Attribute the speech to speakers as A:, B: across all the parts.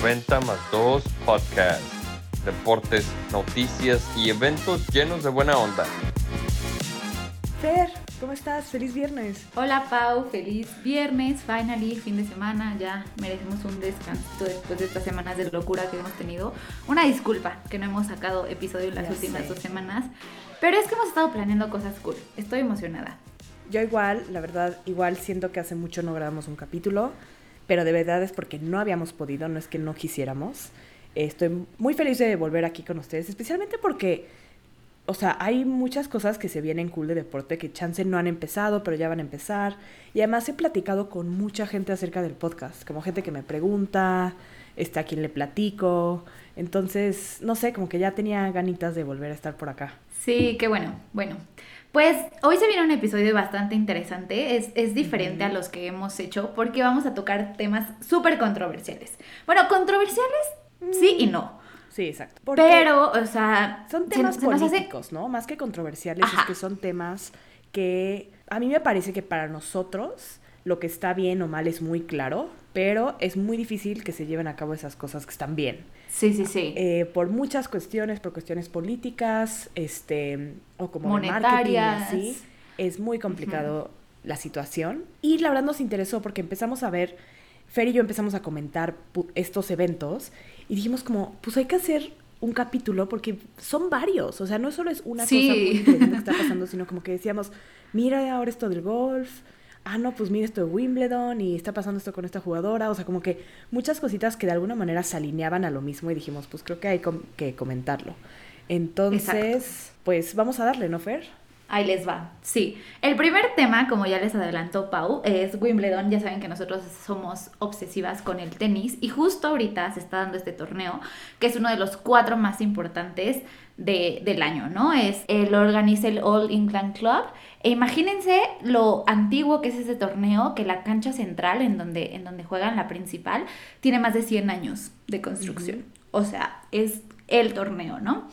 A: 90 más 2 Podcast. Deportes, noticias y eventos llenos de buena onda.
B: Fer, ¿cómo estás? Feliz viernes.
C: Hola Pau, feliz viernes, finally, fin de semana, ya merecemos un descanso después de estas semanas de locura que hemos tenido. Una disculpa que no hemos sacado episodio en las
B: Ya
C: últimas
B: sé.
C: dos semanas, pero es que hemos estado planeando cosas cool, estoy emocionada.
B: Yo igual, la verdad, igual siento que hace mucho no grabamos un capítulo, pero de verdad es porque no habíamos podido, no es que no quisiéramos. Estoy muy feliz de volver aquí con ustedes, especialmente porque, o sea, hay muchas cosas que se vienen cool de deporte que chance no han empezado, pero ya van a empezar. Y además he platicado con mucha gente acerca del podcast, como gente que me pregunta, a quien le platico. Entonces, no sé, como que ya tenía ganitas de volver a estar por acá.
C: Sí, qué bueno, bueno. Pues hoy se viene un episodio bastante interesante, es, es diferente a los que hemos hecho porque vamos a tocar temas súper controversiales. Bueno, controversiales sí y no,
B: Sí, exacto. Porque-
C: pero, o sea,
B: Son
C: se-
B: temas
C: se nos hace-
B: políticos, ¿no? Más que controversiales,
C: Ajá.
B: es que son temas que a mí me parece que para nosotros lo que está bien o mal es muy claro, pero es muy difícil que se lleven a cabo esas cosas que están bien.
C: Sí, sí, sí.
B: Eh, por muchas cuestiones, por cuestiones políticas, este, o como de marketing
C: Monetarias.
B: así, es muy complicado la situación. Y la verdad nos interesó porque empezamos a ver, Fer y yo empezamos a comentar estos eventos y dijimos como, pues hay que hacer un capítulo porque son varios, o sea, no solo es una
C: Sí.
B: cosa muy que está pasando, sino como que decíamos, mira ahora esto del golf, ah, no, pues mira esto de Wimbledon y está pasando esto con esta jugadora, o sea, como que muchas cositas que de alguna manera se alineaban a lo mismo y dijimos, pues creo que hay com- que comentarlo. Entonces, pues vamos a darle, ¿no, Fer?
C: Ahí les va. Sí. El primer tema, como ya les adelantó Pau, es Wimbledon. Ya saben que nosotros somos obsesivas con el tenis y justo ahorita se está dando este torneo, que es uno de los cuatro más importantes de- del año, ¿no? Es lo organiza el All England Club. E imagínense lo antiguo que es ese torneo, que la cancha central en donde, en donde juegan la principal tiene más de 100 años de construcción. O sea, es el torneo, ¿no?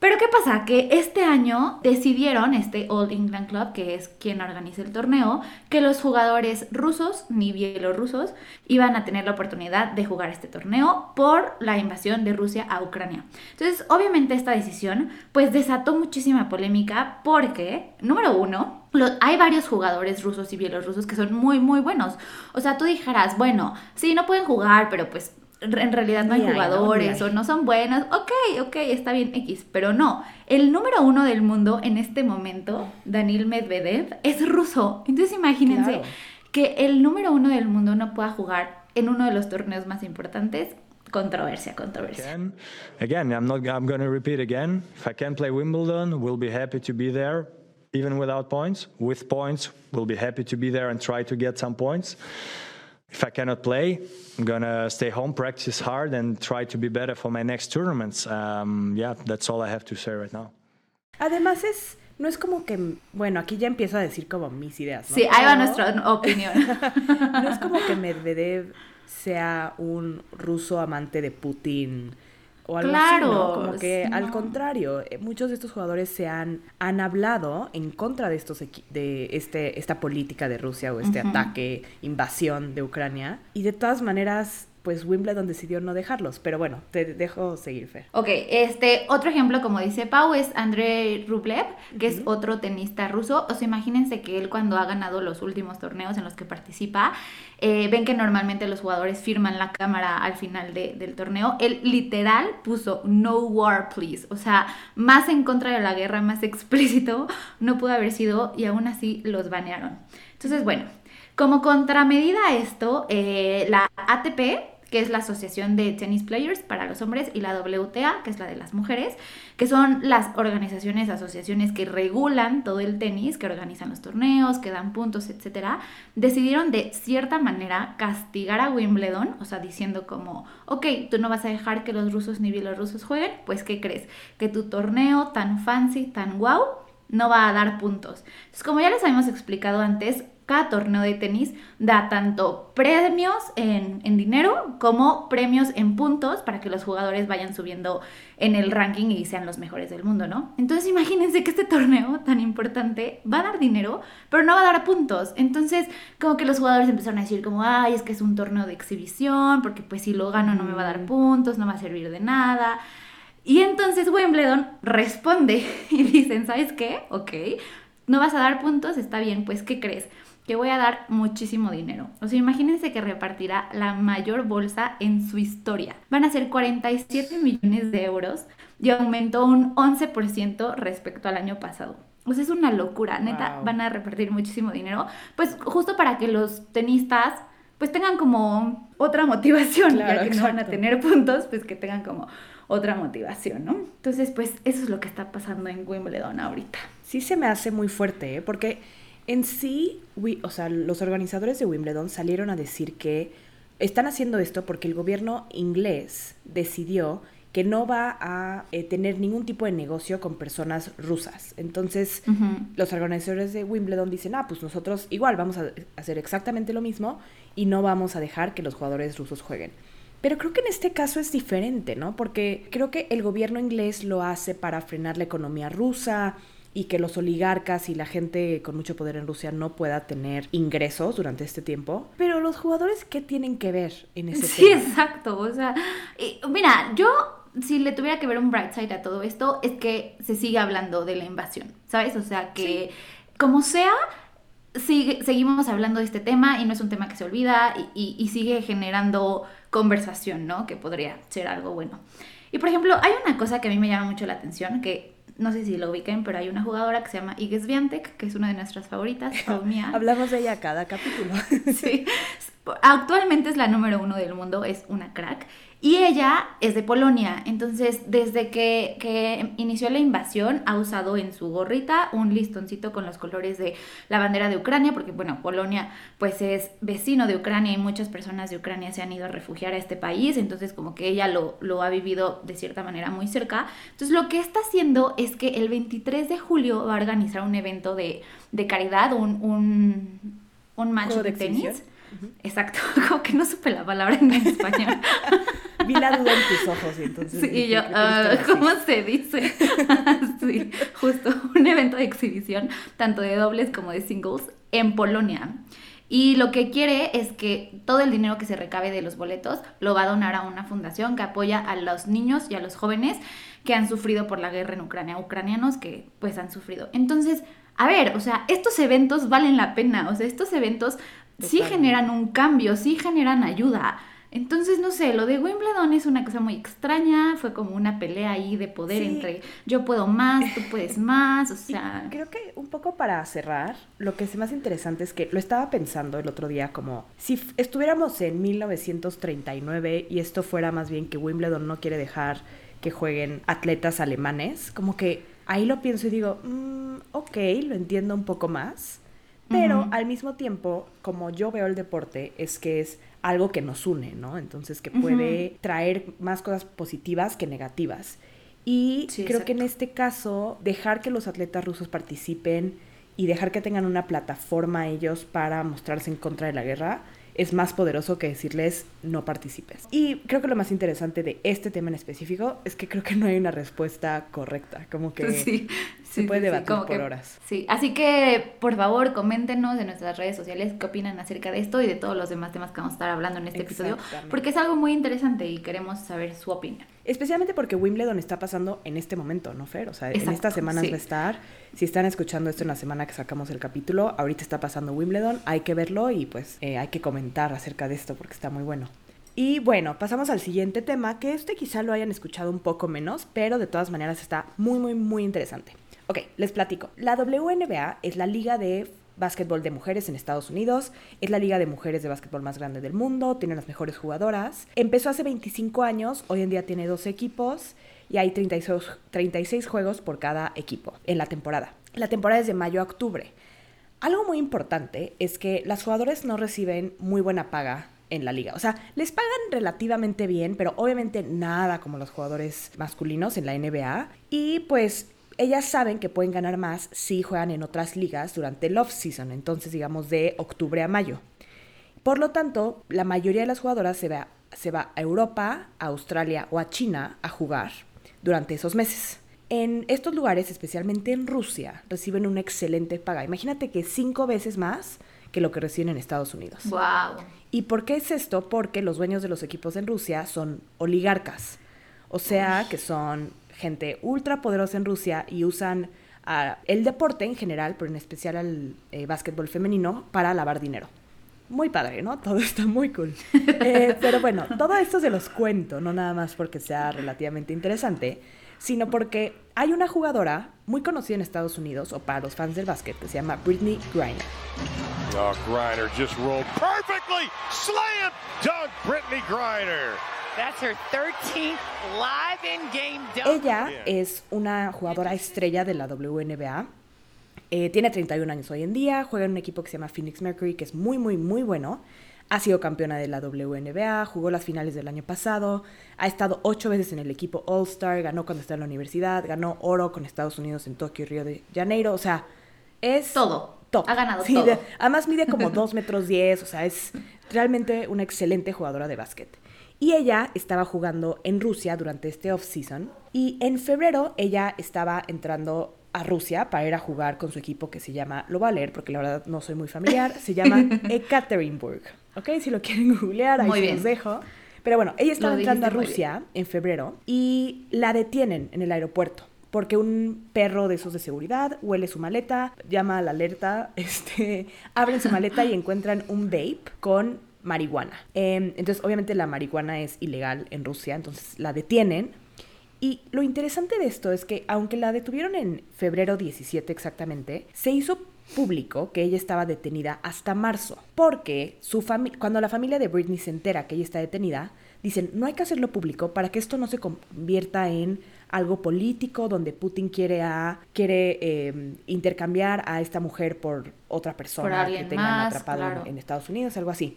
C: Pero ¿qué pasa? Que este año decidieron, este All England Club, que es quien organiza el torneo, que los jugadores rusos ni bielorrusos iban a tener la oportunidad de jugar este torneo por la invasión de Rusia a Ucrania. Entonces, obviamente esta decisión pues desató muchísima polémica porque, número uno, hay varios jugadores rusos y bielorrusos que son muy, muy buenos. O sea, tú dijeras, bueno, sí, no pueden jugar, pero pues en realidad no hay jugadores o no son buenas, ok, ok, está bien X, pero no. El número uno del mundo en este momento, Daniil Medvedev, es ruso. Entonces imagínense
B: Claro.
C: que el número uno del mundo no pueda jugar en uno de los torneos más importantes. Controversia, controversia.
D: Again, again, I'm not. I'm going to repeat again. If I can play Wimbledon, we'll be happy to be there, even without points. With points, we'll be happy to be there and try to get some points. If I cannot play, I'm gonna stay home, practice hard, and try to be better for my next tournaments. Um, yeah, that's all I have to say right now.
B: Además es, no es como que, bueno, aquí ya empiezo a decir como mis ideas, ¿no?
C: Sí, ahí va nuestra opinión.
B: No es como que Medvedev sea un ruso amante de Putin o algo así, ¿no?
C: Claro,
B: Como que al contrario, eh, muchos de estos jugadores se han, han hablado en contra de estos de este esta política de Rusia o este ataque, invasión de Ucrania. Y de todas maneras pues Wimbledon decidió no dejarlos, pero bueno, te dejo seguir, Fer.
C: Ok, este otro ejemplo, como dice Pau, es Andrei Rublev, que es otro tenista ruso. O sea, imagínense que él cuando ha ganado los últimos torneos en los que participa, eh, ven que normalmente los jugadores firman la cámara al final de- del torneo. Él literal puso no war, please. O sea, más en contra de la guerra, más explícito, no pudo haber sido y aún así los banearon. Entonces, bueno, como contramedida a esto, eh, la ATP, que es la Asociación de Tennis Players para los hombres, y la WTA, que es la de las mujeres, que son las organizaciones, asociaciones que regulan todo el tenis, que organizan los torneos, que dan puntos, etcétera, decidieron de cierta manera castigar a Wimbledon, o sea, diciendo como, ok, tú no vas a dejar que los rusos ni bielorrusos jueguen, pues ¿qué crees? Que tu torneo tan fancy, tan wow, no va a dar puntos. Entonces, como ya les habíamos explicado antes, cada torneo de tenis da tanto premios en, en, dinero como premios en puntos para que los jugadores vayan subiendo en el ranking y sean los mejores del mundo, ¿no? Entonces imagínense que este torneo tan importante va a dar dinero, pero no va a dar puntos. Entonces como que los jugadores empezaron a decir como, ay, es que es un torneo de exhibición, porque pues si lo gano no me va a dar puntos, no va a servir de nada. Y entonces Wimbledon responde y dicen, ¿sabes qué? Ok, no vas a dar puntos, está bien, pues ¿qué crees? Que voy a dar muchísimo dinero. O sea, imagínense que repartirá la mayor bolsa en su historia. Van a ser 47 millones de euros y aumentó un 11% respecto al año pasado. O sea, es una locura, neta, van a repartir muchísimo dinero, pues justo para que los tenistas pues tengan como otra motivación, ya que no van a tener puntos, pues que tengan como otra motivación, ¿no? Entonces, pues eso es lo que está pasando en Wimbledon ahorita.
B: Sí se me hace muy fuerte, ¿eh? porque en sí, o sea, los organizadores de Wimbledon salieron a decir que están haciendo esto porque el gobierno inglés decidió que no va a eh, tener ningún tipo de negocio con personas rusas. Entonces, los organizadores de Wimbledon dicen, ah, pues nosotros igual vamos a hacer exactamente lo mismo y no vamos a dejar que los jugadores rusos jueguen. Pero creo que en este caso es diferente, ¿no? Porque creo que el gobierno inglés lo hace para frenar la economía rusa, y que los oligarcas y la gente con mucho poder en Rusia no pueda tener ingresos durante este tiempo. Pero los jugadores, ¿qué tienen que ver en ese
C: sí, tema? Sí, exacto. O sea, mira, yo si le tuviera que ver un bright side a todo esto, es que se sigue hablando de la invasión, ¿sabes? O sea, que como sea, sigue, seguimos hablando de este tema y no es un tema que se olvida y, y sigue generando conversación, ¿no? Que podría ser algo bueno. Y por ejemplo, hay una cosa que a mí me llama mucho la atención, que no sé si lo ubiquen, pero hay una jugadora que se llama Iges Viantek, que es una de nuestras favoritas, mía.
B: Hablamos de ella cada capítulo.
C: sí. Actualmente es la número uno del mundo, es una crack. Y ella es de Polonia, entonces desde que, inició la invasión ha usado en su gorrita un listoncito con los colores de la bandera de Ucrania, porque bueno, Polonia pues es vecino de Ucrania y muchas personas de Ucrania se han ido a refugiar a este país, entonces como que ella lo, lo ha vivido de cierta manera muy cerca. Entonces lo que está haciendo es que el 23 de julio va a organizar un evento de, caridad, un, un, un match de, tenis. Exacto, como que no supe la palabra en español.
B: Vi la duda en tus ojos y entonces.
C: Sí, y yo, ah, ¿cómo se dice? sí, justo, un evento de exhibición, tanto de dobles como de singles, en Polonia. Y lo que quiere es que todo el dinero que se recabe de los boletos lo va a donar a una fundación que apoya a los niños y a los jóvenes que han sufrido por la guerra en Ucrania, ucranianos que pues han sufrido. Entonces, a ver, o sea, estos eventos valen la pena, o sea, estos eventos sí generan un cambio, sí generan ayuda. Entonces, no sé, lo de Wimbledon es una cosa muy extraña, fue como una pelea ahí de poder entre yo puedo más, tú puedes más, o sea...
B: creo que un poco para cerrar, lo que es más interesante es que lo estaba pensando el otro día como si estuviéramos en 1939 y esto fuera más bien que Wimbledon no quiere dejar que jueguen atletas alemanes, como que ahí lo pienso y digo, mm, ok, lo entiendo un poco más, pero al mismo tiempo, como yo veo el deporte, es que es algo que nos une, ¿no? Entonces, que puede traer más cosas positivas que negativas. Y creo que en este caso, dejar que los atletas rusos participen y dejar que tengan una plataforma ellos para mostrarse en contra de la guerra, es más poderoso que decirles no participes. Y creo que lo más interesante de este tema en específico es que creo que no hay una respuesta correcta, como que sí, se puede debatir por horas.
C: Sí, así que por favor coméntenos en nuestras redes sociales qué opinan acerca de esto y de todos los demás temas que vamos a estar hablando en este episodio, porque es algo muy interesante y queremos saber su opinión.
B: Especialmente porque Wimbledon está pasando en este momento, ¿no, Fer? O sea, en estas semanas va a estar. Si están escuchando esto en la semana que sacamos el capítulo, ahorita está pasando Wimbledon, hay que verlo y pues eh, hay que comentar acerca de esto porque está muy bueno. Y bueno, pasamos al siguiente tema, que este quizá lo hayan escuchado un poco menos, pero de todas maneras está muy, muy, muy interesante. Ok, les platico. La WNBA es la liga de básquetbol de mujeres en Estados Unidos. Es la liga de mujeres de básquetbol más grande del mundo, tiene las mejores jugadoras. Empezó hace 25 años, hoy en día tiene 12 equipos y hay 36, 36 juegos por cada equipo en la temporada. La temporada es de mayo a octubre. Algo muy importante es que las jugadoras no reciben muy buena paga en la liga. O sea, les pagan relativamente bien, pero obviamente nada como los jugadores masculinos en la NBA. Y pues ellas saben que pueden ganar más si juegan en otras ligas durante el off-season, entonces digamos de octubre a mayo. Por lo tanto, la mayoría de las jugadoras se va, se va a Europa, a Australia o a China a jugar durante esos meses. En estos lugares, especialmente en Rusia, reciben una excelente paga. Imagínate que cinco veces más que lo que reciben en Estados Unidos.
C: Wow.
B: ¿Y por qué es esto? Porque los dueños de los equipos en Rusia son oligarcas. O sea, que son gente ultra poderosa en Rusia y usan ah, el deporte en general, pero en especial al eh, básquetbol femenino, para lavar dinero. Muy padre, ¿no? Todo está muy cool. Eh, pero bueno, todo esto se los cuento, no nada más porque sea relativamente interesante, sino porque hay una jugadora muy conocida en Estados Unidos, o para los fans del básquet, que se llama Britney Griner.
E: Oh, Griner just rolled perfectly. Slam dunk, Brittany Griner.
F: That's her 13th live in-game dunk.
B: Ella es una jugadora estrella de la WNBA. Eh, tiene 31 años hoy en día, juega en un equipo que se llama Phoenix Mercury, que es muy, muy, muy bueno. Ha sido campeona de la WNBA, jugó las finales del año pasado, ha estado ocho veces en el equipo All-Star, ganó cuando estaba en la universidad, ganó oro con Estados Unidos en Tokio y Río de Janeiro. O sea, es
C: Todo.
B: top.
C: Ha ganado
B: Sí,
C: todo.
B: de- además mide como 2 metros 10, o sea, es realmente una excelente jugadora de básquet. Y ella estaba jugando en Rusia durante este off-season. Y en febrero ella estaba entrando a Rusia para ir a jugar con su equipo que se llama, lo voy a leer porque la verdad no soy muy familiar, se llama Ekaterinburg. ¿Ok? Si lo quieren googlear, ahí
C: Muy
B: se
C: bien.
B: los dejo. Pero bueno, ella estaba
C: Lo
B: entrando a Rusia en febrero y la detienen en el aeropuerto porque un perro de esos de seguridad huele su maleta, llama a la alerta, este, abren su maleta y encuentran un vape con marihuana. Em, entonces, obviamente la marihuana es ilegal en Rusia, entonces la detienen. Y lo interesante de esto es que, aunque la detuvieron en febrero 17 exactamente, se hizo público que ella estaba detenida hasta marzo, porque su cuando la familia de Britney se entera que ella está detenida, dicen, no hay que hacerlo público para que esto no se convierta en algo político donde Putin quiere, a, quiere eh, intercambiar a esta mujer por otra persona que tengan
C: más,
B: atrapado en Estados Unidos, algo así.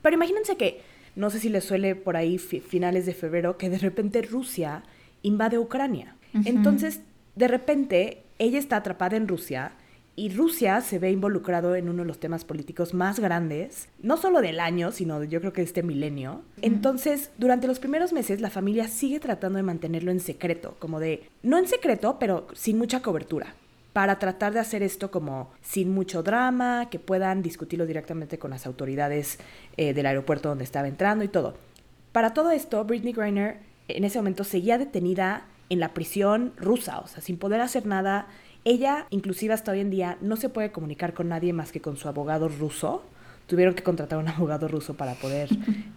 B: Pero imagínense que, no sé si les suele por ahí fi- finales de febrero, que de repente Rusia invade Ucrania. Entonces, de repente, ella está atrapada en Rusia y Rusia se ve involucrado en uno de los temas políticos más grandes, no solo del año, sino de- yo creo que de este milenio. Entonces, durante los primeros meses, la familia sigue tratando de mantenerlo en secreto, como de, no en secreto, pero sin mucha cobertura para tratar de hacer esto como sin mucho drama, que puedan discutirlo directamente con las autoridades eh, del aeropuerto donde estaba entrando y todo. Para todo esto, Britney Griner en ese momento seguía detenida en la prisión rusa, o sea, sin poder hacer nada. Ella, inclusive hasta hoy en día, no se puede comunicar con nadie más que con su abogado ruso. Tuvieron que contratar a un abogado ruso para poder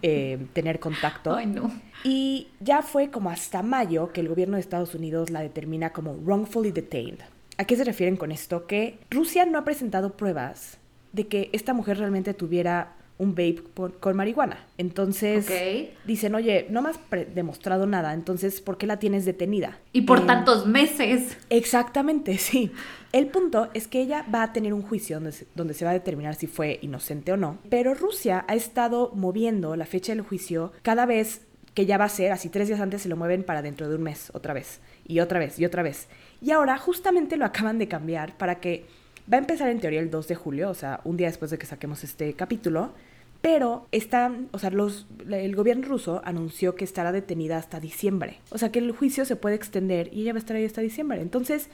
B: eh, tener contacto.
C: Ay, no.
B: Y ya fue como hasta mayo que el gobierno de Estados Unidos la determina como wrongfully detained. ¿A qué se refieren con esto? Que Rusia no ha presentado pruebas de que esta mujer realmente tuviera un vape con marihuana. Entonces dicen, oye, no me has demostrado nada, entonces ¿por qué la tienes detenida?
C: Y por
B: En-
C: tantos meses.
B: Exactamente, sí. El punto es que ella va a tener un juicio donde se, donde se va a determinar si fue inocente o no. Pero Rusia ha estado moviendo la fecha del juicio cada vez que ya va a ser, así tres días antes se lo mueven para dentro de un mes, otra vez, y otra vez, y otra vez. Y ahora justamente lo acaban de cambiar para que va a empezar en teoría el 2 de julio, o sea, un día después de que saquemos este capítulo. Pero están, o sea, los, el gobierno ruso anunció que estará detenida hasta diciembre. O sea, que el juicio se puede extender y ella va a estar ahí hasta diciembre. Entonces,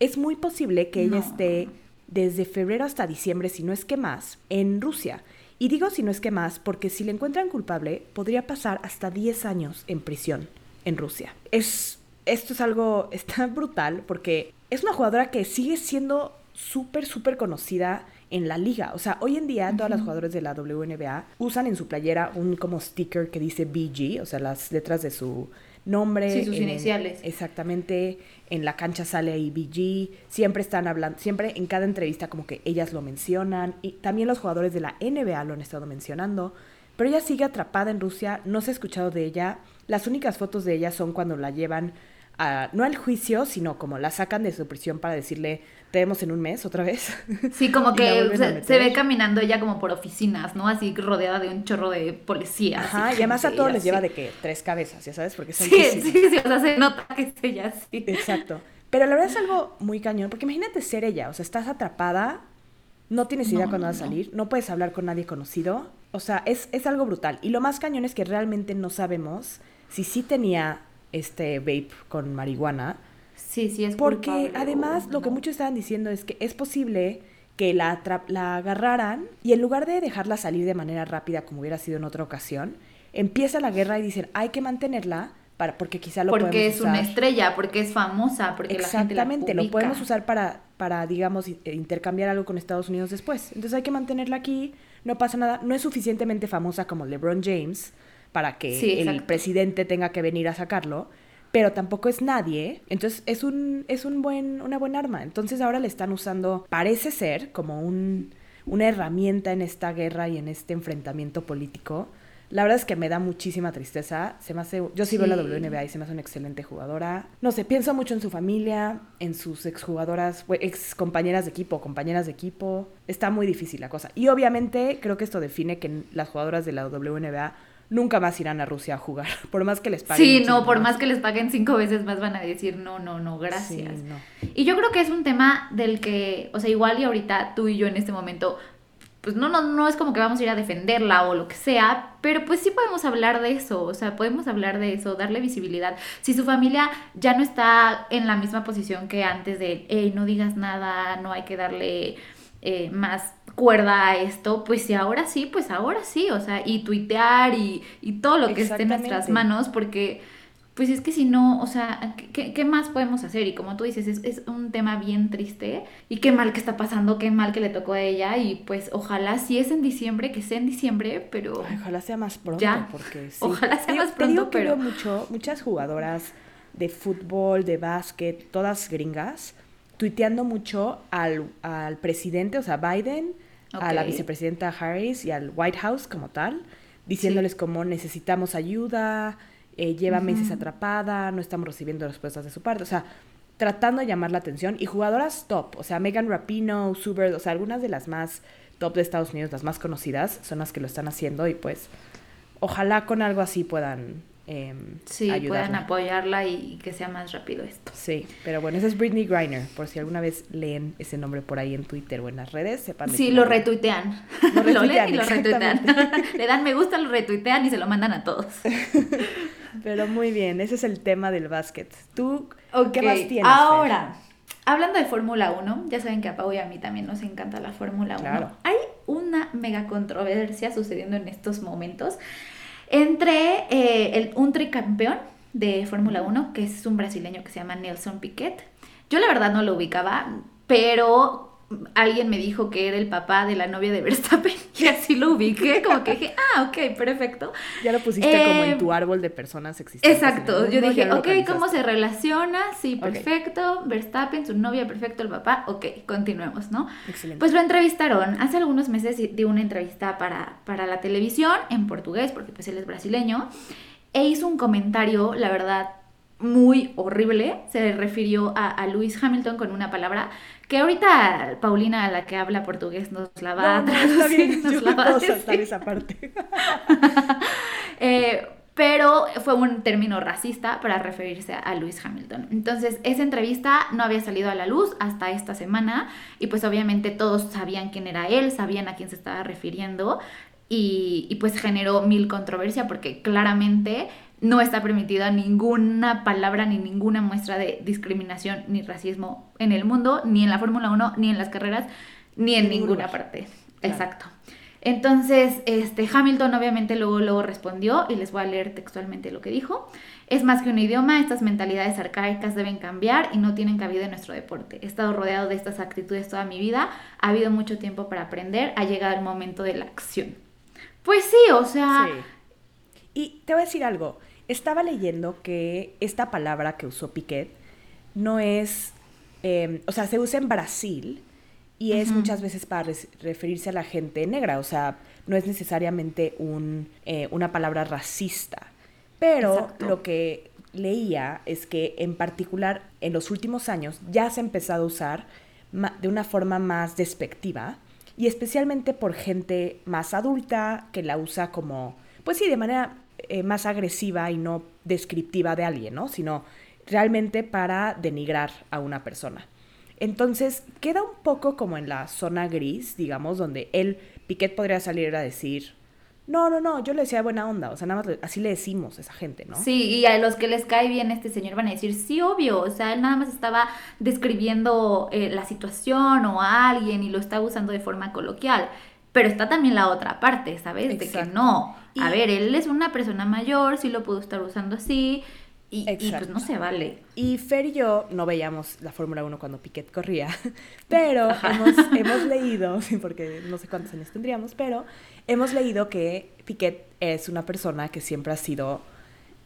B: es muy posible que ella
C: No.
B: esté desde febrero hasta diciembre, si no es que más, en Rusia. Y digo si no es que más, porque si le encuentran culpable, podría pasar hasta 10 años en prisión en Rusia. Es, esto es algo, está brutal, porque es una jugadora que sigue siendo súper, súper conocida en la liga. O sea, hoy en día todas las jugadoras de la WNBA usan en su playera un como sticker que dice BG, o sea, las letras de su nombre.
C: Sí, sus
B: en-
C: iniciales.
B: Exactamente, en la cancha sale ahí BG, siempre están hablando, siempre en cada entrevista como que ellas lo mencionan y también los jugadores de la NBA lo han estado mencionando, pero ella sigue atrapada en Rusia, no se ha escuchado de ella, las únicas fotos de ella son cuando la llevan a, no al juicio, sino como la sacan de su prisión para decirle, te vemos en un mes otra vez.
C: Sí, como que se, ve caminando ella como por oficinas, ¿no? Así rodeada de un chorro de policías.
B: Ajá, y además a todos les lleva de que tres cabezas, ya sabes, porque son
C: Sí, sí, sí, o sea, se nota que es ella así.
B: Exacto. Pero la verdad es algo muy cañón, porque imagínate ser ella, o sea, estás atrapada, no tienes idea
C: No,
B: cuándo
C: no,
B: vas a salir, no puedes hablar con nadie conocido, o sea, es, es algo brutal. Y lo más cañón es que realmente no sabemos si sí tenía este vape con marihuana,
C: Sí, sí, es
B: porque
C: culpable
B: además lo que muchos estaban diciendo es que es posible que la, la agarraran y en lugar de dejarla salir de manera rápida como hubiera sido en otra ocasión, empieza la guerra y dicen hay que mantenerla para, porque quizá lo
C: Porque
B: podemos
C: es una
B: usar".
C: estrella, porque es famosa, porque la gente la
B: Exactamente, lo podemos usar para, para, digamos, eh, intercambiar algo con Estados Unidos después. Entonces hay que mantenerla aquí, no pasa nada. No es suficientemente famosa como LeBron James para que
C: Sí,
B: el presidente tenga que venir a sacarlo, pero tampoco es nadie. Entonces es un, es un buen, una buena arma. Entonces ahora le están usando, parece ser, como un, una herramienta en esta guerra y en este enfrentamiento político. La verdad es que me da muchísima tristeza. Se me hace, yo sí, veo la. WNBA y se me hace una excelente jugadora. No sé, pienso mucho en su familia, en sus exjugadoras, ex compañeras de equipo, compañeras de equipo. Está muy difícil la cosa. Y obviamente creo que esto define que las jugadoras de la WNBA nunca más irán a Rusia a jugar, por más que les paguen.
C: Sí, no, por más que les paguen cinco veces más van a decir no, no, no, gracias.
B: Sí, no.
C: Y yo creo que es un tema del que, o sea, igual y ahorita tú y yo en este momento, pues no, no, no es como que vamos a ir a defenderla o lo que sea, pero pues sí podemos hablar de eso, o sea, podemos hablar de eso, darle visibilidad. Si su familia ya no está en la misma posición que antes de, hey, no digas nada, no hay que darle eh, más cuerda a esto, pues si ahora sí, pues ahora sí, o sea, y tuitear y, y todo lo que esté en nuestras manos, porque pues es que si no, o sea, ¿qué, qué más podemos hacer? Y como tú dices, es, es un tema bien triste y qué mal que está pasando, qué mal que le tocó a ella y pues ojalá si es en diciembre, que sea en diciembre, pero...
B: Ay, ojalá sea más pronto,
C: Ya.
B: porque sí.
C: Ojalá sea más
B: digo
C: pronto,
B: que
C: pero-
B: veo mucho, muchas jugadoras de fútbol, de básquet, todas gringas, tuiteando mucho al, al presidente, o sea, Biden, a la vicepresidenta Harris y al White House como tal, diciéndoles como necesitamos ayuda, eh, lleva meses atrapada, no estamos recibiendo respuestas de su parte, o sea, tratando de llamar la atención y jugadoras top, o sea, Megan Rapinoe, Subert, o sea, algunas de las más top de Estados Unidos, las más conocidas, son las que lo están haciendo y pues ojalá con algo así puedan eh,
C: Sí, puedan apoyarla y que sea más rápido esto.
B: Sí, pero bueno, esa es Britney Griner, por si alguna vez leen ese nombre por ahí en Twitter o en las redes, sepan
C: Sí, lo retuitean.
B: Lo
C: Lo, leen
B: retuitean,
C: y lo retuitean. Le dan me gusta, lo retuitean y se lo mandan a todos.
B: Pero muy bien, ese es el tema del básquet. ¿Tú qué más tienes? Fer?
C: Ahora, hablando de Fórmula 1, ya saben que a Pau y a mí también nos encanta la Fórmula 1.
B: Claro.
C: Hay una mega controversia sucediendo en estos momentos entre eh, el, un tricampeón de Fórmula 1, que es un brasileño que se llama Nelson Piquet. Yo la verdad no lo ubicaba, pero alguien me dijo que era el papá de la novia de Verstappen y así lo ubiqué, como que dije, ah, ok, perfecto.
B: Ya lo pusiste como en tu árbol de personas existentes.
C: Exacto, yo dije, ok, ¿cómo se relaciona? Sí, perfecto, Verstappen, su novia, perfecto, el papá, ok, continuemos, ¿no?
B: Excelente.
C: Pues lo entrevistaron, hace algunos meses dio una entrevista para, para la televisión en portugués, porque pues él es brasileño, e hizo un comentario, la verdad, muy horrible, se refirió a, a Lewis Hamilton con una palabra que ahorita Paulina, la que habla portugués, nos la va a
B: No, no,
C: traducir,
B: está bien,
C: nos la
B: no
C: va a
B: saltar esa parte.
C: Eh, pero fue un término racista para referirse a Lewis Hamilton. Entonces, esa entrevista no había salido a la luz hasta esta semana y pues obviamente todos sabían quién era él, sabían a quién se estaba refiriendo y, y, pues generó mil controversia porque claramente no está permitida ninguna palabra ni ninguna muestra de discriminación ni racismo en el mundo, ni en la Fórmula 1, ni en las carreras, ni en ninguna parte.
B: Claro.
C: Exacto. Entonces, este, Hamilton obviamente luego, luego respondió y les voy a leer textualmente lo que dijo. Es más que un idioma, estas mentalidades arcaicas deben cambiar y no tienen cabida en nuestro deporte. He estado rodeado de estas actitudes toda mi vida, ha habido mucho tiempo para aprender, ha llegado el momento de la acción. Pues sí, o sea,
B: Sí. Y te voy a decir algo. Estaba leyendo que esta palabra que usó Piquet no es, eh, o sea, se usa en Brasil y es muchas veces para referirse a la gente negra, o sea, no es necesariamente un, eh, una palabra racista. Pero
C: Exacto.
B: lo que leía es que en particular en los últimos años ya se ha empezado a usar de una forma más despectiva y especialmente por gente más adulta que la usa como, pues sí, de manera eh, más agresiva y no descriptiva de alguien, ¿no? Sino realmente para denigrar a una persona. Entonces, queda un poco como en la zona gris, digamos, donde él, Piquet podría salir a decir, no, no, no, yo le decía buena onda, o sea, nada más le- así le decimos a esa gente, ¿no?
C: Sí, y a los que les cae bien este señor van a decir, sí, obvio, o sea, él nada más estaba describiendo eh, la situación o a alguien y lo estaba usando de forma coloquial. Pero está también la otra parte, ¿sabes? De que
B: Exacto.
C: no. A
B: Y-
C: ver, él es una persona mayor, sí lo pudo estar usando así. Y, y, pues
B: Exacto.
C: no se vale.
B: Y Fer y yo no veíamos la Fórmula 1 cuando Piquet corría, pero hemos, hemos leído, sí, porque no sé cuántos años tendríamos, pero hemos leído que Piquet es una persona que siempre ha sido,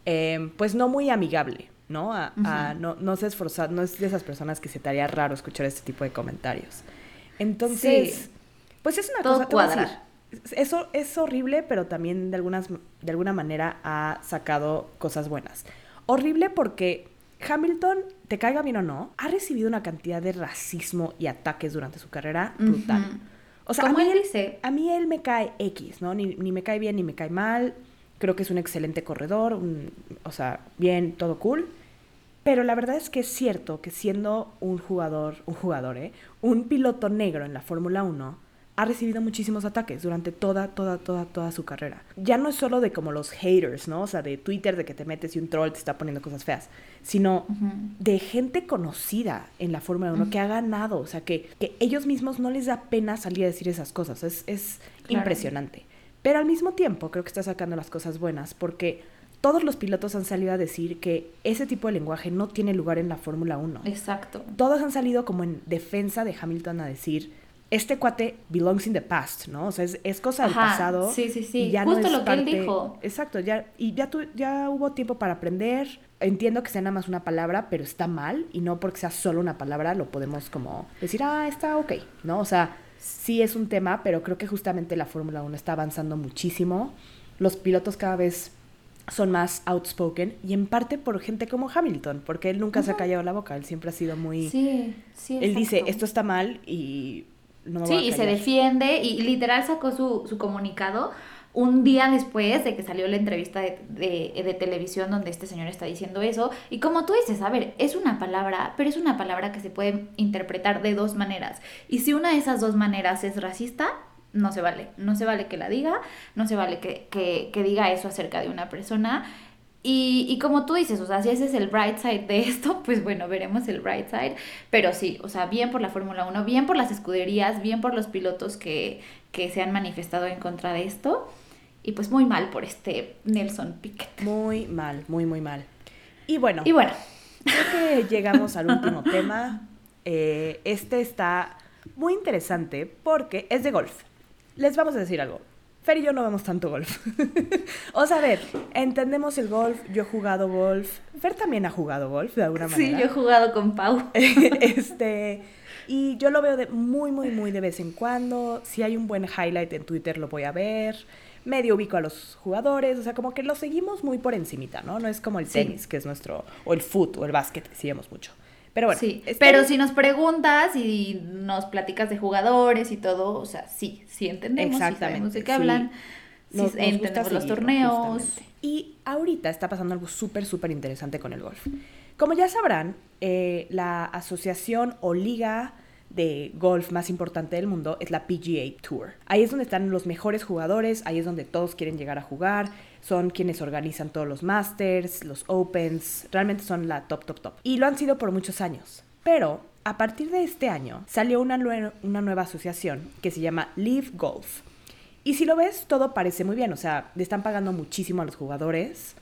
B: eh, pues no muy amigable, ¿no? A- a- no, no se esforza, no es de esas personas que se te haría raro escuchar este tipo de comentarios. Entonces,
C: Sí.
B: Pues es una
C: Todo
B: cosa...
C: cuadra.
B: decir, Eso es horrible, pero también de, algunas, de alguna manera ha sacado cosas buenas. Horrible porque Hamilton, te caiga bien o no, ha recibido una cantidad de racismo y ataques durante su carrera brutal. O sea,
C: Como
B: a mí
C: él
B: él-
C: dice.
B: A mí él me cae X, ¿no? Ni, ni me cae bien ni me cae mal. Creo que es un excelente corredor, un- o sea, bien, todo cool. Pero la verdad es que es cierto que siendo un jugador, un jugador, ¿eh? Un piloto negro en la Fórmula 1, ha recibido muchísimos ataques durante toda, toda, toda, toda su carrera. Ya no es solo de como los haters, ¿no? O sea, de Twitter, de que te metes y un troll te está poniendo cosas feas, sino de gente conocida en la Fórmula 1 que ha ganado, o sea, que, que ellos mismos no les da pena salir a decir esas cosas, es, es
C: Claro.
B: impresionante. Pero al mismo tiempo creo que está sacando las cosas buenas porque todos los pilotos han salido a decir que ese tipo de lenguaje no tiene lugar en la Fórmula 1.
C: Exacto.
B: Todos han salido como en defensa de Hamilton a decir, este cuate belongs in the past, ¿no? O sea, es, es cosa del
C: Ajá,
B: pasado.
C: sí, sí, sí.
B: y ya
C: Justo
B: no es
C: lo que él
B: parte-
C: dijo.
B: Exacto, ya, y ya, tu- ya hubo tiempo para aprender. Entiendo que sea nada más una palabra, pero está mal. Y no porque sea solo una palabra lo podemos como decir, ah, está ok, ¿no? O sea, sí es un tema, pero creo que justamente la Fórmula 1 está avanzando muchísimo. Los pilotos cada vez son más outspoken y en parte por gente como Hamilton, porque él nunca se ha callado la boca, él siempre ha sido muy...
C: Sí, sí.
B: él dice,
C: exacto.
B: esto está mal y no me
C: Sí, y se
B: callar".
C: defiende y literal sacó su, su comunicado un día después de que salió la entrevista de, de- de televisión donde este señor está diciendo eso. Y como tú dices, a ver, es una palabra, pero es una palabra que se puede interpretar de dos maneras. Y si una de esas dos maneras es racista, no se vale. No se vale que la diga, no se vale que, que- que diga eso acerca de una persona. Y, y como tú dices, o sea, si ese es el bright side de esto, pues bueno, veremos el bright side. Pero sí, o sea, bien por la Fórmula 1, bien por las escuderías, bien por los pilotos que, que se han manifestado en contra de esto. Y pues muy mal por este Nelson Piquet.
B: Muy mal, muy, muy mal. Y bueno,
C: Y bueno,
B: creo que llegamos al último tema. Eh, este está muy interesante porque es de golf. Les vamos a decir algo. Fer y yo no vemos tanto golf. o sea, a ver, entendemos el golf, yo he jugado golf. Fer también ha jugado golf de alguna
C: sí,
B: manera.
C: yo he jugado con Pau.
B: este, y yo lo veo de muy, muy, muy de vez en cuando. Si hay un buen highlight en Twitter, lo voy a ver. Medio ubico a los jugadores, o sea, como que lo seguimos muy por encimita, ¿no? No es como el
C: Sí.
B: tenis, que es nuestro, o el foot, o el básquet, que seguimos mucho. Pero bueno,
C: sí,
B: está-
C: pero si nos preguntas y nos platicas de jugadores y todo, o sea, sí, sí entendemos, sí
B: Exactamente,
C: de qué
B: sí.
C: hablan, sí
B: Nos- nos gusta
C: entendemos los torneos.
B: justamente. Y ahorita está pasando algo súper, súper interesante con el golf. Como ya sabrán, eh, la asociación o liga de golf más importante del mundo es la PGA Tour. Ahí es donde están los mejores jugadores, ahí es donde todos quieren llegar a jugar, son quienes organizan todos los Masters, los Opens, realmente son la top, top, top. Y lo han sido por muchos años. Pero a partir de este año salió una, una nueva asociación que se llama Live Golf. Y si lo ves, todo parece muy bien. O sea, le están pagando muchísimo a los jugadores.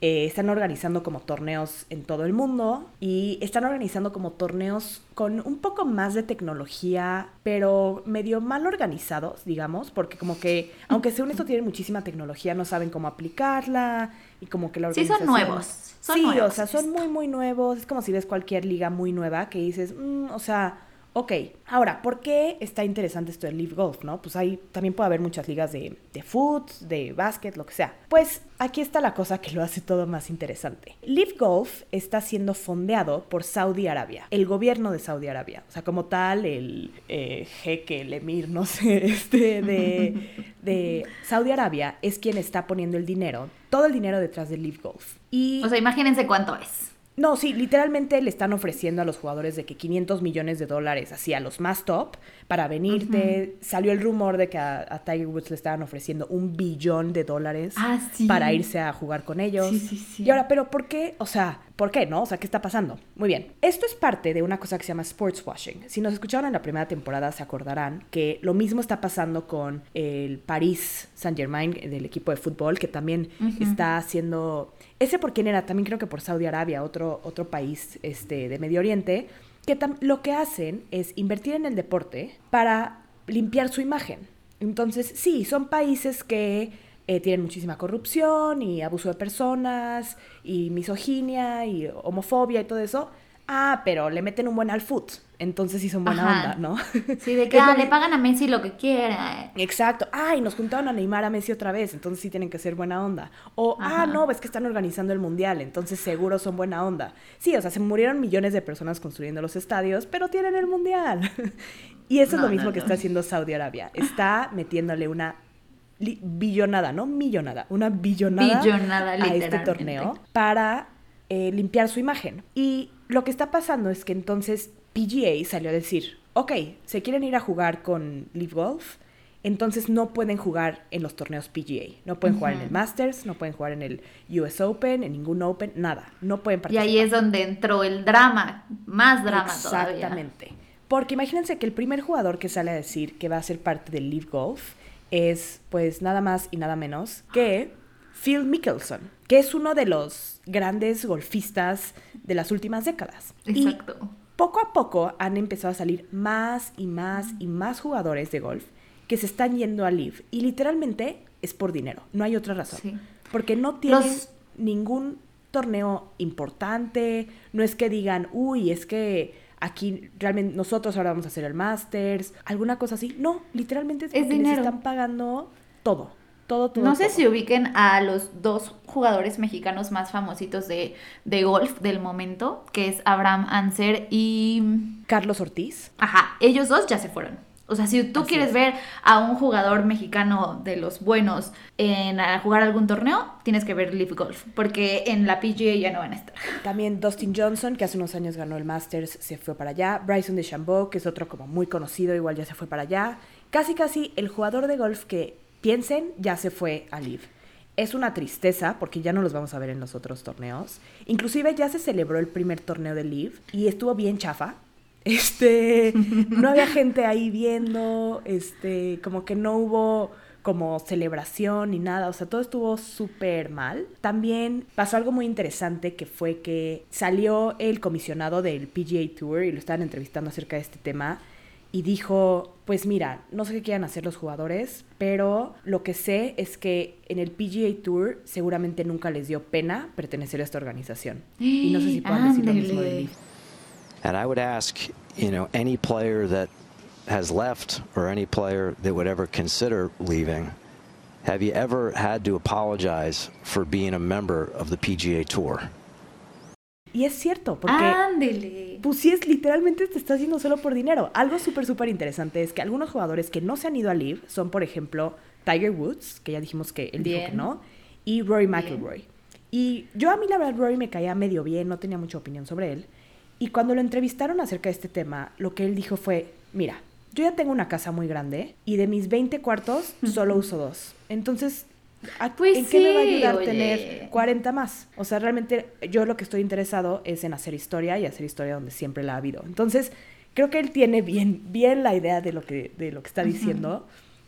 B: Eh, están organizando como torneos en todo el mundo. Y están organizando como torneos con un poco más de tecnología, pero medio mal organizados, digamos. Porque como que, aunque según esto tienen muchísima tecnología, no saben cómo aplicarla. Y como que la
C: Sí, son
B: organización...
C: nuevos, son
B: sí,
C: nuevos
B: o sea, son muy, muy nuevos. Es como si ves cualquier liga muy nueva que dices, "Mm, o sea, ok. Ahora, ¿por qué está interesante esto del Live Golf, no? Pues ahí también puede haber muchas ligas de, de foot, de básquet, lo que sea. Pues aquí está la cosa que lo hace todo más interesante. Live Golf está siendo fondeado por Saudi Arabia, el gobierno de Saudi Arabia. O sea, como tal, el eh, jeque, el emir, no sé, este, de, de Saudi Arabia es quien está poniendo el dinero, todo el dinero detrás del Live Golf. Y
C: O sea, imagínense cuánto es.
B: No, sí, literalmente le están ofreciendo a los jugadores de que 500 millones de dólares, así a los más top, para venirte. Salió el rumor de que a, a Tiger Woods le estaban ofreciendo un billón de dólares
C: Ah, sí.
B: para irse a jugar con ellos.
C: Sí, sí, sí.
B: Y ahora, pero ¿por qué? O sea, ¿por qué no? O sea, ¿qué está pasando? Muy bien. Esto es parte de una cosa que se llama sports washing. Si nos escucharon en la primera temporada, se acordarán que lo mismo está pasando con el Paris Saint-Germain del equipo de fútbol, que también está haciendo. Ese por quién era, también creo que por Saudi Arabia, otro, otro país este, de Medio Oriente, que lo que hacen es invertir en el deporte para limpiar su imagen. Entonces, sí, son países que eh, tienen muchísima corrupción y abuso de personas y misoginia y homofobia y todo eso. Ah, pero le meten un buen al foot. Entonces sí son buena
C: Ajá.
B: onda, ¿no?
C: Sí, de que ah, le pagan a Messi lo que quiera.
B: Exacto. Ay, nos juntaron a Neymar a Messi otra vez, entonces sí tienen que ser buena onda. O, ah, no, es que están organizando el mundial, entonces seguro son buena onda. Sí, o sea, se murieron millones de personas construyendo los estadios, pero tienen el mundial. y eso es lo mismo
C: no,
B: que está haciendo Saudi Arabia. Está metiéndole una billonada, no millonada, una billonada,
C: Billonada,
B: a este torneo para eh, limpiar su imagen. Y lo que está pasando es que entonces PGA salió a decir, ok, se quieren ir a jugar con Live Golf, entonces no pueden jugar en los torneos PGA. No pueden jugar en el Masters, no pueden jugar en el US Open, en ningún Open, nada. No pueden
C: Y
B: participar.
C: ahí es donde entró el drama, más drama todavía.
B: Exactamente. Porque imagínense que el primer jugador que sale a decir que va a ser parte del Live Golf es, pues, nada más y nada menos que Phil Mickelson, que es uno de los grandes golfistas de las últimas décadas. Y
C: Exacto.
B: poco a poco han empezado a salir más y más y más jugadores de golf que se están yendo a Live. Y literalmente es por dinero, no hay otra razón.
C: Sí.
B: Porque no tienen
C: Los-
B: ningún torneo importante, no es que digan, uy, es que aquí realmente nosotros ahora vamos a hacer el Masters, alguna cosa así. No, literalmente es
C: Es
B: porque les
C: dinero.
B: están pagando todo, todo, todo.
C: No sé
B: todo.
C: si ubiquen a los dos jugadores mexicanos más famositos de, de golf del momento, que es Abraham Anser y...
B: Carlos Ortiz.
C: Ajá, ellos dos ya se fueron. O sea, si tú
B: Así
C: quieres
B: es.
C: ver a un jugador mexicano de los buenos en a jugar algún torneo, tienes que ver Live Golf, porque en la PGA ya no van a estar.
B: También Dustin Johnson, que hace unos años ganó el Masters, se fue para allá. Bryson DeChambeau, que es otro como muy conocido, igual ya se fue para allá. Casi, casi el jugador de golf que piensen ya se fue a Live. Es una tristeza porque ya no los vamos a ver en los otros torneos. Inclusive ya se celebró el primer torneo de Live y estuvo bien chafa. Este, no había gente ahí viendo, este, como que no hubo como celebración ni nada, o sea, todo estuvo súper mal. También pasó algo muy interesante que fue que salió el comisionado del PGA Tour y lo estaban entrevistando acerca de este tema y dijo, pues mira, no sé qué quieran hacer los jugadores, pero lo que sé es que en el PGA Tour seguramente nunca les dio pena pertenecer a esta organización. Y no sé si puedan decir lo mismo de.
G: And I would ask, you know, any player that has left or any player that would ever consider leaving, have you ever had to apologize for being a member of the PGA Tour?
B: Y es cierto, porque...
C: Ándele.
B: Pues sí, es literalmente te está haciendo solo por dinero. Algo súper, súper interesante es que algunos jugadores que no se han ido a Live son, por ejemplo, Tiger Woods, que ya dijimos que él dijo que
C: Bien.
B: no, y Rory
C: Bien.
B: McIlroy. Y yo a mí la verdad Rory me caía medio bien, no tenía mucha opinión sobre él. Y cuando lo entrevistaron acerca de este tema, lo que él dijo fue, mira, yo ya tengo una casa muy grande y de mis 20 cuartos solo uso dos. Entonces, ¿a-
C: Pues
B: ¿en qué me va a ayudar
C: oye.
B: tener 40 más? O sea, realmente yo lo que estoy interesado es en hacer historia y hacer historia donde siempre la ha habido. Entonces, creo que él tiene bien, bien la idea de lo que, de lo que está diciendo.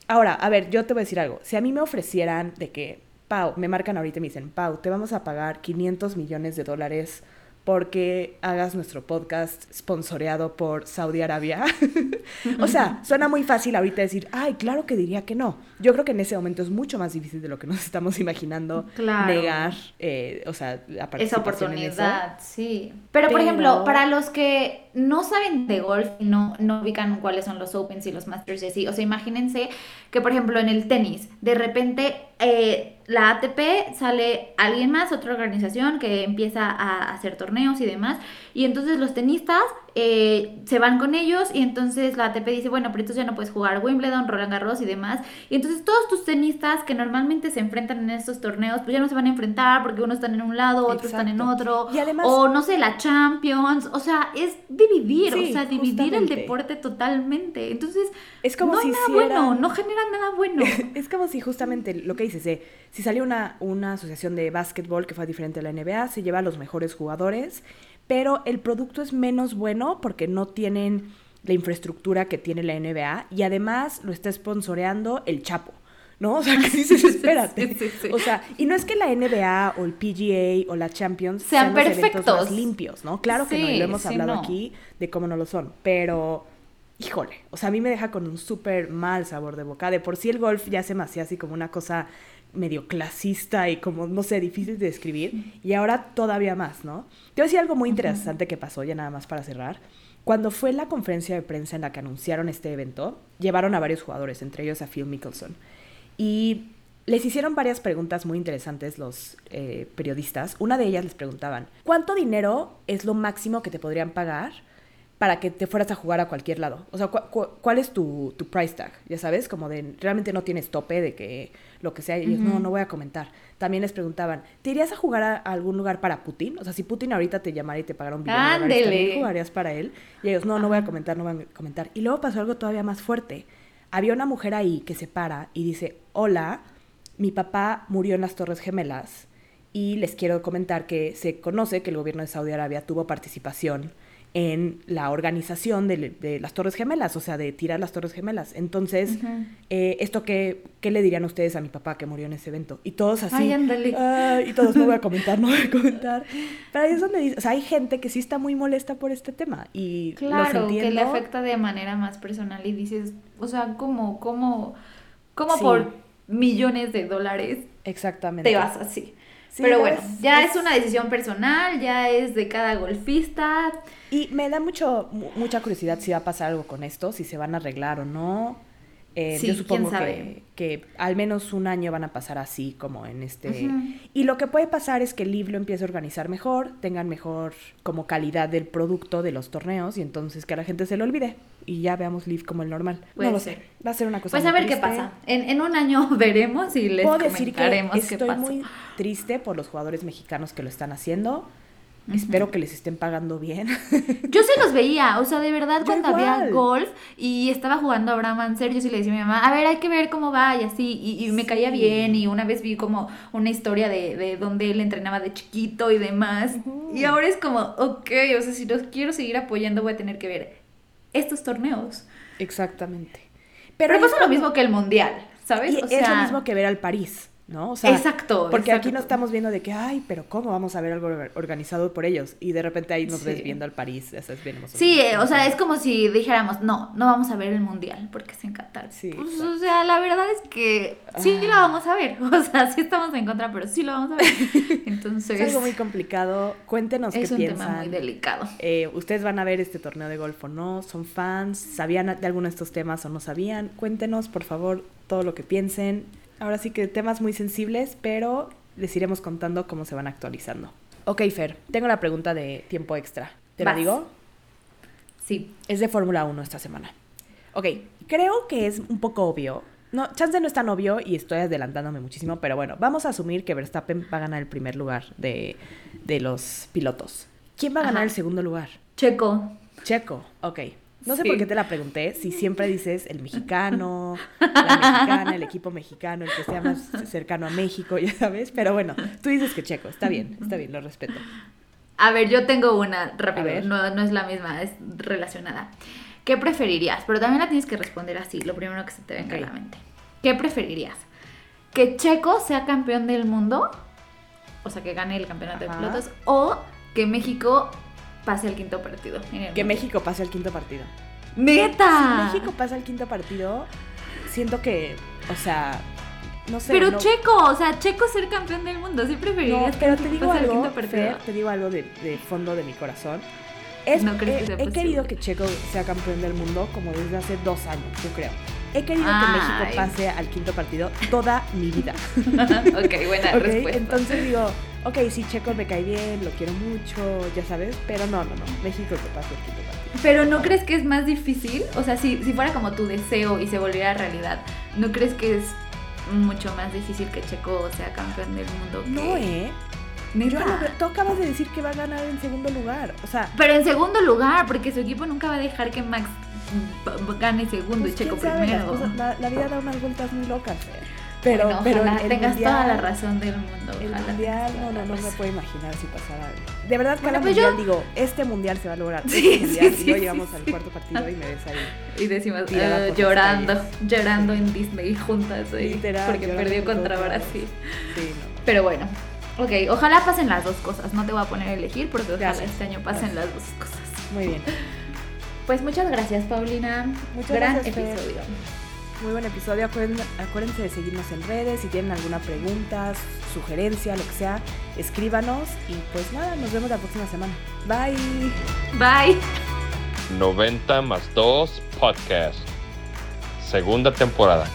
B: Ahora, a ver, yo te voy a decir algo. Si a mí me ofrecieran de que, Pau, me marcan ahorita y me dicen, Pau, te vamos a pagar 500 millones de dólares porque hagas nuestro podcast sponsoreado por Saudi Arabia. o sea, suena muy fácil ahorita decir, ay, claro que diría que no. Yo creo que en ese momento es mucho más difícil de lo que nos estamos imaginando
C: Claro.
B: negar, eh, o sea, la
C: Esa
B: participación en eso.
C: oportunidad, sí. Pero, por ejemplo, para los que no saben de golf y no, no ubican cuáles son los Opens y los Masters y así, o sea, imagínense que, por ejemplo, en el tenis, de repente eh, la ATP sale alguien más, otra organización que empieza a hacer torneos y demás, y entonces los tenistas eh, se van con ellos y entonces la ATP dice, bueno, pero entonces ya no puedes jugar Wimbledon, Roland Garros y demás. Y entonces todos tus tenistas que normalmente se enfrentan en estos torneos, pues ya no se van a enfrentar porque unos están en un lado, otros están en otro.
B: Y además-
C: o no sé, la Champions. O sea, es dividir,
B: Sí,
C: o sea, dividir el deporte totalmente. Entonces,
B: Es como
C: no
B: si
C: hay nada
B: hicieran-
C: bueno, no genera nada bueno.
B: Es como si justamente lo que dices, eh, si salió una, una asociación de básquetbol que fue diferente a la NBA, se lleva a los mejores jugadores, pero el producto es menos bueno porque no tienen la infraestructura que tiene la NBA y además lo está sponsoreando el Chapo. ¿No? O sea, que dices, espérate.
C: Sí, sí, sí.
B: O sea, y no es que la NBA o el PGA o la Champions
C: Sean
B: los eventos
C: perfectos.
B: más limpios, ¿no? Claro que no, y lo hemos hablado
C: no.
B: aquí de cómo no lo son, pero híjole, o sea, a mí me deja con un súper mal sabor de boca. De por sí el golf ya se me hacía así como una cosa medio clasista y como, no sé, difícil de describir. Y ahora todavía más, ¿no? Te voy a decir algo muy interesante que pasó, ya nada más para cerrar. Cuando fue la conferencia de prensa en la que anunciaron este evento, llevaron a varios jugadores, entre ellos a Phil Mickelson. Y les hicieron varias preguntas muy interesantes los eh, periodistas. Una de ellas les preguntaban, ¿cuánto dinero es lo máximo que te podrían pagar para que te fueras a jugar a cualquier lado? O sea, cu- cu- ¿cuál es tu, tu price tag? Ya sabes, como de realmente no tienes tope de que lo que sea. Y ellos, no, no voy a comentar. También les preguntaban, ¿te irías a jugar a, algún lugar para Putin? O sea, si Putin ahorita te llamara y te pagara un billón de dólares,
C: Ándele.
B: ¿también jugarías para él? Y ellos, no, no voy a comentar, no voy a comentar. Y luego pasó algo todavía más fuerte. Había una mujer ahí que se para y dice, hola, mi papá murió en las Torres Gemelas y les quiero comentar que se conoce que el gobierno de Saudi Arabia tuvo participación en la organización de, de las Torres Gemelas, o sea, de tirar las Torres Gemelas. Entonces, eh, ¿esto qué, qué le dirían ustedes a mi papá que murió en ese evento? Y todos así.
C: Ay, ándale.
B: "Ah", y todos, no voy a comentar, no voy a comentar. Pero ahí es donde dice, o sea, hay gente que sí está muy molesta por este tema y los
C: Claro, que le afecta de manera más personal y dices, o sea, ¿cómo, cómo, cómo
B: Sí.
C: por millones de dólares
B: Exactamente.
C: te vas así?
B: Sí,
C: Pero
B: no,
C: bueno,
B: es-
C: ya
B: es-
C: es... una decisión personal, ya es de cada golfista.
B: Y me da mucho, mu- mucha curiosidad si va a pasar algo con esto, si se van a arreglar o no. Eh,
C: Sí,
B: yo supongo que, que al menos un año van a pasar así, como en este... Y lo que puede pasar es que el LIV lo empiece a organizar mejor, tengan mejor como calidad del producto de los torneos y entonces que a la gente se lo olvide y ya veamos LIV como el normal.
C: Puede
B: no lo
C: ser.
B: sé, va a ser una cosa
C: Pues a
B: muy
C: ver qué pasa. En, en un año veremos y les
B: Puedo decir que
C: comentaremos qué
B: estoy muy triste por los jugadores mexicanos que lo están haciendo. Espero que les estén pagando bien.
C: Yo se los veía, o sea, de verdad,
B: Yo
C: cuando había golf y estaba jugando Abraham Anser, yo sí le decía a mi mamá, a ver, hay que ver cómo va y así, y, y me caía
B: Sí.
C: bien, y una vez vi como una historia de, de donde él entrenaba de chiquito y demás, y ahora es como, ok, o sea, si los quiero seguir apoyando voy a tener que ver estos torneos.
B: Exactamente.
C: Pero,
B: es
C: pasa lo mismo que el mundial, ¿sabes?
B: Y
C: O
B: es
C: sea,
B: lo mismo que ver al París, ¿no? O sea,
C: Exacto,
B: Porque aquí no estamos viendo de que, ay, pero ¿cómo vamos a ver algo or- organizado por ellos? Y de repente ahí nos ves
C: Sí.
B: viendo al París, eso es bien emocionante.
C: Sí, eh, o sea, es como si dijéramos, no, no vamos a ver el mundial porque es en Qatar.
B: Sí,
C: Pues, o sea, la verdad es que sí
B: Ah.
C: la vamos a ver. O sea, sí estamos en contra, pero sí lo vamos a ver. Entonces,
B: Es algo muy complicado. Cuéntenos
C: es
B: qué
C: un
B: piensan.
C: tema muy delicado.
B: Eh, ¿Ustedes van a ver este torneo de golf o no? ¿Son fans? ¿Sabían de alguno de estos temas o no sabían? Cuéntenos, por favor, todo lo que piensen. Ahora sí que temas muy sensibles, pero les iremos contando cómo se van actualizando. Ok, Fer, tengo la pregunta de tiempo extra. ¿Te la digo?
C: Sí.
B: Es de Fórmula 1 esta semana. Ok, creo que es un poco obvio. No, chance no es tan obvio y estoy adelantándome muchísimo, pero bueno, vamos a asumir que Verstappen va a ganar el primer lugar de, de los pilotos. ¿Quién va a ganar el segundo lugar?
C: Checo.
B: Checo, ok. No sé
C: Sí.
B: por qué te la pregunté, si siempre dices el mexicano, la mexicana, el equipo mexicano, el que sea más cercano a México, ya sabes, pero bueno, tú dices que Checo, está bien, está bien, lo respeto.
C: A ver, yo tengo una rápido. No, no es la misma, es relacionada. ¿Qué preferirías? Pero también la tienes que responder así, lo primero que se te venga
B: Ok.
C: a la mente. ¿Qué preferirías? ¿Que Checo sea campeón del mundo? O sea, que gane el campeonato
B: Ajá.
C: de pilotos. ¿O que México pase el quinto partido?
B: Que? México pase al quinto partido.
C: ¡Neta!
B: Si México pasa al quinto partido, siento que, o sea, no sé.
C: Pero
B: no-
C: Checo, o sea, Checo ser campeón del mundo, ¿sí
B: No,
C: preferirías
B: pero
C: que
B: te digo algo,
C: quinto partido?
B: Fer, te digo algo de, de fondo de mi corazón. Es,
C: No
B: he,
C: que sea
B: he
C: posible.
B: querido que Checo sea campeón del mundo como desde hace dos años, yo creo. He querido
C: Ay.
B: que México pase al quinto partido toda mi vida.
C: ok, buena
B: Ok,
C: respuesta.
B: Entonces digo, ok, sí, Checo me cae bien, lo quiero mucho, ya sabes, pero no, no, no, México que pase quinto partido.
C: Pero ¿no crees que es más difícil? O sea, si, si fuera como tu deseo y se volviera realidad, ¿no crees que es mucho más difícil que Checo sea campeón del mundo? que-
B: No, ¿eh? Yo no tú acabas de decir que va a ganar en segundo lugar. O sea,
C: Pero en segundo lugar, porque su equipo nunca va a dejar que Max gane segundo
B: pues,
C: y Checo
B: sabe,
C: primero.
B: la, la vida da unas vueltas muy locas. ¿eh? Pero,
C: Bueno,
B: pero
C: ojalá
B: el
C: tengas
B: mundial,
C: toda la razón del mundo.
B: El
C: ojalá
B: mundial, no, no, no me
C: razón.
B: puedo imaginar si pasara algo. De verdad, cada
C: Bueno, pues
B: mundial
C: yo-
B: digo, este mundial se va a lograr.
C: Sí,
B: este mundial,
C: sí,
B: y luego
C: sí,
B: llegamos
C: sí,
B: al
C: sí.
B: cuarto partido y me ves ahí.
C: Y decimos,
B: Tirada
C: "Ah,
B: por las
C: llorando, llorando en Disney juntas
B: Literal,
C: porque perdió contra. Brasil.
B: Sí, no.
C: Pero bueno, ok, ojalá pasen las dos cosas. No te voy a poner a elegir porque ojalá
B: Gracias.
C: este año pasen las dos cosas.
B: Muy bien.
C: Pues muchas gracias, Paulina.
B: Muchas
C: Gran
B: gracias, Fer. Muy buen episodio. Acuérdense, acuérdense de seguirnos en redes. Si tienen alguna pregunta, sugerencia, lo que sea, escríbanos. Y pues nada, nos vemos la próxima semana. Bye.
C: Bye.
A: 90 más 2 podcast. Segunda temporada.